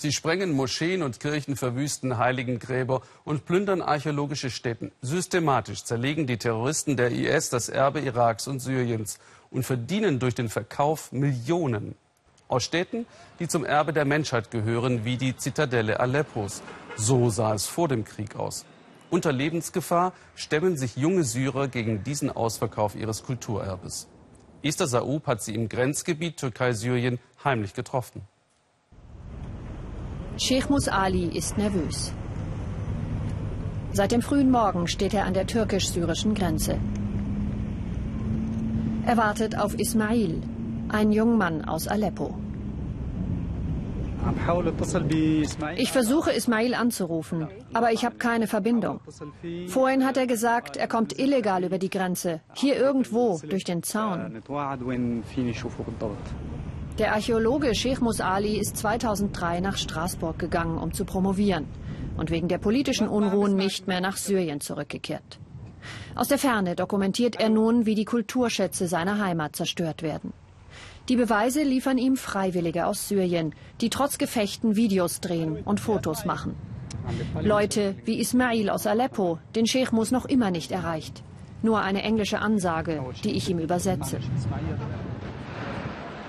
Sie sprengen Moscheen und Kirchen, verwüsten Heiligengräber und plündern archäologische Stätten. Systematisch zerlegen die Terroristen der IS das Erbe Iraks und Syriens und verdienen durch den Verkauf Millionen. Aus Städten, die zum Erbe der Menschheit gehören, wie die Zitadelle Aleppos. So sah es vor dem Krieg aus. Unter Lebensgefahr stemmen sich junge Syrer gegen diesen Ausverkauf ihres Kulturerbes. Esther Saub hat sie im Grenzgebiet Türkei-Syrien heimlich getroffen. Sheikh Mus Ali ist nervös. Seit dem frühen Morgen steht er an der türkisch-syrischen Grenze. Er wartet auf Ismail, ein Jungmann aus Aleppo. Ich versuche Ismail anzurufen, aber ich habe keine Verbindung. Vorhin hat er gesagt, er kommt illegal über die Grenze, hier irgendwo durch den Zaun. Der Archäologe Sheikh Mus Ali ist 2003 nach Straßburg gegangen, um zu promovieren und wegen der politischen Unruhen nicht mehr nach Syrien zurückgekehrt. Aus der Ferne dokumentiert er nun, wie die Kulturschätze seiner Heimat zerstört werden. Die Beweise liefern ihm Freiwillige aus Syrien, die trotz Gefechten Videos drehen und Fotos machen. Leute wie Ismail aus Aleppo, den Sheikh Mus noch immer nicht erreicht. Nur eine englische Ansage, die ich ihm übersetze.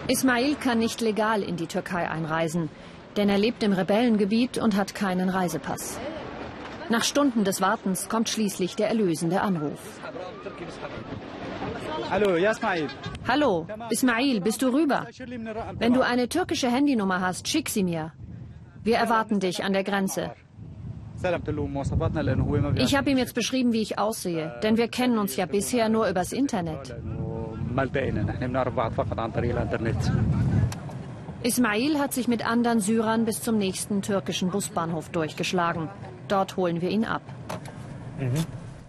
Ismail kann nicht legal in die Türkei einreisen, denn er lebt im Rebellengebiet und hat keinen Reisepass. Nach Stunden des Wartens kommt schließlich der erlösende Anruf. Hallo, Ismail. Hallo, Ismail, bist du rüber? Wenn du eine türkische Handynummer hast, schick sie mir. Wir erwarten dich an der Grenze. Ich habe ihm jetzt beschrieben, wie ich aussehe, denn wir kennen uns ja bisher nur übers Internet. Ismail hat sich mit anderen Syrern bis zum nächsten türkischen Busbahnhof durchgeschlagen. Dort holen wir ihn ab. Mhm.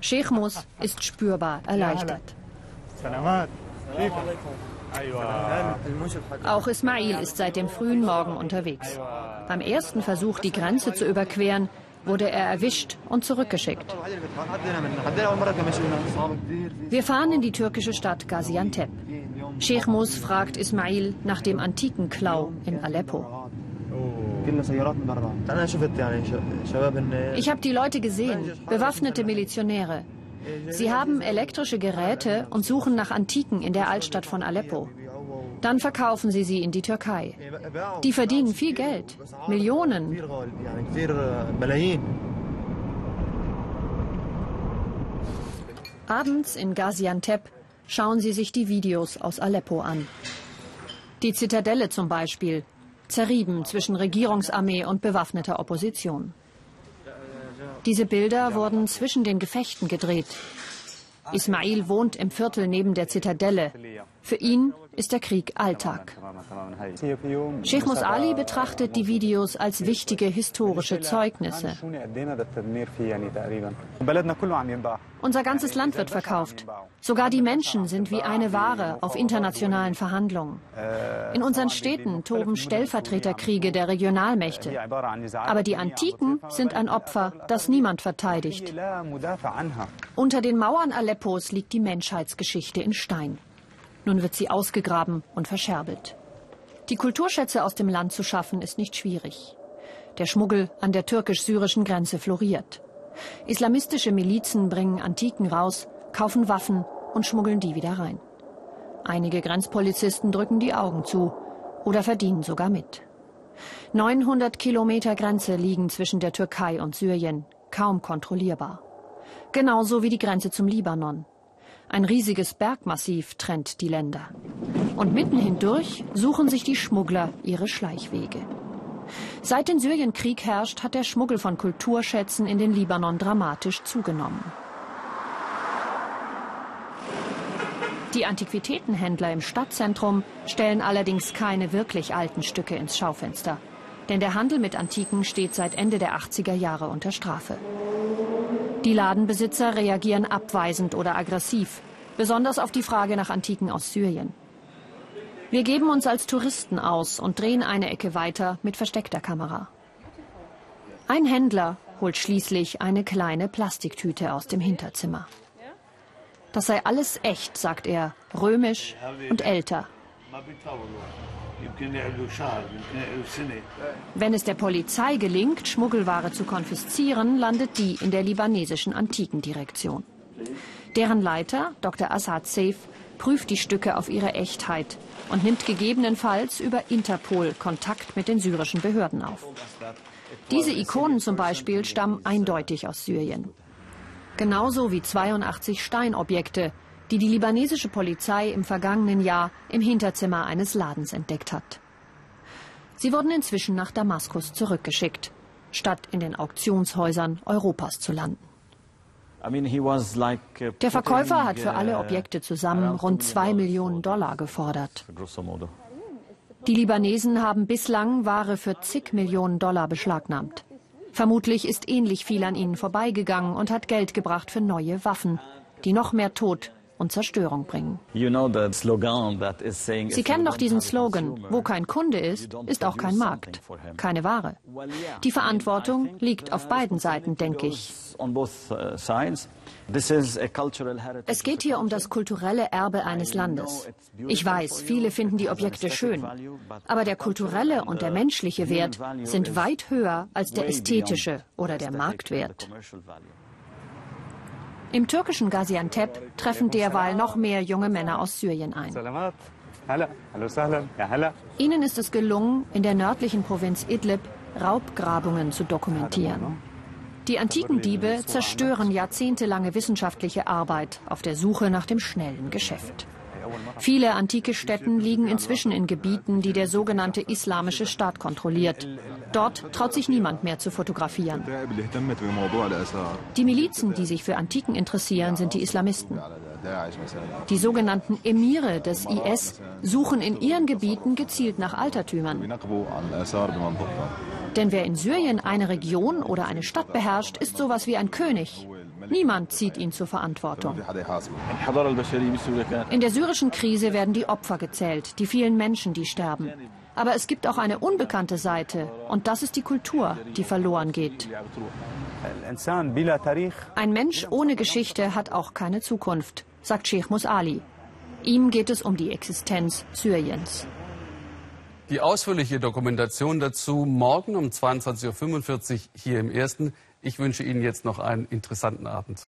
Sheikh Mus ist spürbar erleichtert. Auch Ismail ist seit dem frühen Morgen unterwegs. Beim ersten Versuch, die Grenze zu überqueren, wurde er erwischt und zurückgeschickt. Wir fahren in die türkische Stadt Gaziantep. Sheikh Mus fragt Ismail nach dem antiken Klau in Aleppo. Ich habe die Leute gesehen, bewaffnete Milizionäre. Sie haben elektrische Geräte und suchen nach Antiken in der Altstadt von Aleppo. Dann verkaufen sie sie in die Türkei. Die verdienen viel Geld, Millionen. Abends in Gaziantep schauen sie sich die Videos aus Aleppo an. Die Zitadelle zum Beispiel, zerrieben zwischen Regierungsarmee und bewaffneter Opposition. Diese Bilder wurden zwischen den Gefechten gedreht. Ismail wohnt im Viertel neben der Zitadelle. Für ihn ist der Krieg Alltag. Sheikh Mus Ali betrachtet die Videos als wichtige historische Zeugnisse. Unser ganzes Land wird verkauft. Sogar die Menschen sind wie eine Ware auf internationalen Verhandlungen. In unseren Städten toben Stellvertreterkriege der Regionalmächte. Aber die Antiken sind ein Opfer, das niemand verteidigt. Unter den Mauern Aleppos liegt die Menschheitsgeschichte in Stein. Nun wird sie ausgegraben und verscherbelt. Die Kulturschätze aus dem Land zu schaffen, ist nicht schwierig. Der Schmuggel an der türkisch-syrischen Grenze floriert. Islamistische Milizen bringen Antiken raus, kaufen Waffen und schmuggeln die wieder rein. Einige Grenzpolizisten drücken die Augen zu oder verdienen sogar mit. 900 Kilometer Grenze liegen zwischen der Türkei und Syrien, kaum kontrollierbar. Genauso wie die Grenze zum Libanon. Ein riesiges Bergmassiv trennt die Länder. Und mitten hindurch suchen sich die Schmuggler ihre Schleichwege. Seit den Syrienkrieg herrscht, hat der Schmuggel von Kulturschätzen in den Libanon dramatisch zugenommen. Die Antiquitätenhändler im Stadtzentrum stellen allerdings keine wirklich alten Stücke ins Schaufenster. Denn der Handel mit Antiken steht seit Ende der 80er Jahre unter Strafe. Die Ladenbesitzer reagieren abweisend oder aggressiv, besonders auf die Frage nach Antiken aus Syrien. Wir geben uns als Touristen aus und drehen eine Ecke weiter mit versteckter Kamera. Ein Händler holt schließlich eine kleine Plastiktüte aus dem Hinterzimmer. Das sei alles echt, sagt er, römisch und älter. Wenn es der Polizei gelingt, Schmuggelware zu konfiszieren, landet die in der libanesischen Antikendirektion. Deren Leiter, Dr. Assad Saif, prüft die Stücke auf ihre Echtheit und nimmt gegebenenfalls über Interpol Kontakt mit den syrischen Behörden auf. Diese Ikonen zum Beispiel stammen eindeutig aus Syrien. Genauso wie 82 Steinobjekte, die die libanesische Polizei im vergangenen Jahr im Hinterzimmer eines Ladens entdeckt hat. Sie wurden inzwischen nach Damaskus zurückgeschickt, statt in den Auktionshäusern Europas zu landen. Der Verkäufer hat für alle Objekte zusammen rund zwei Millionen Dollar gefordert. Die Libanesen haben bislang Ware für zig Millionen Dollar beschlagnahmt. Vermutlich ist ähnlich viel an ihnen vorbeigegangen und hat Geld gebracht für neue Waffen, die noch mehr Tod und Zerstörung bringen. Sie kennen doch diesen Slogan, wo kein Kunde ist, ist auch kein Markt, keine Ware. Die Verantwortung liegt auf beiden Seiten, denke ich. Uh, es geht hier um das kulturelle Erbe eines Landes. Ich weiß, viele finden die Objekte schön, aber der kulturelle und der menschliche Wert sind weit höher als der ästhetische oder der Marktwert. Im türkischen Gaziantep treffen derweil noch mehr junge Männer aus Syrien ein. Ihnen ist es gelungen, in der nördlichen Provinz Idlib Raubgrabungen zu dokumentieren. Die antiken Diebe zerstören jahrzehntelange wissenschaftliche Arbeit auf der Suche nach dem schnellen Geschäft. Viele antike Städten liegen inzwischen in Gebieten, die der sogenannte Islamische Staat kontrolliert. Dort traut sich niemand mehr zu fotografieren. Die Milizen, die sich für Antiken interessieren, sind die Islamisten. Die sogenannten Emire des IS suchen in ihren Gebieten gezielt nach Altertümern. Denn wer in Syrien eine Region oder eine Stadt beherrscht, ist sowas wie ein König. Niemand zieht ihn zur Verantwortung. In der syrischen Krise werden die Opfer gezählt, die vielen Menschen, die sterben. Aber es gibt auch eine unbekannte Seite, und das ist die Kultur, die verloren geht. Ein Mensch ohne Geschichte hat auch keine Zukunft, sagt Sheikh Musali. Ihm geht es um die Existenz Syriens. Die ausführliche Dokumentation dazu morgen um 22.45 Uhr hier im Ersten. Ich wünsche Ihnen jetzt noch einen interessanten Abend.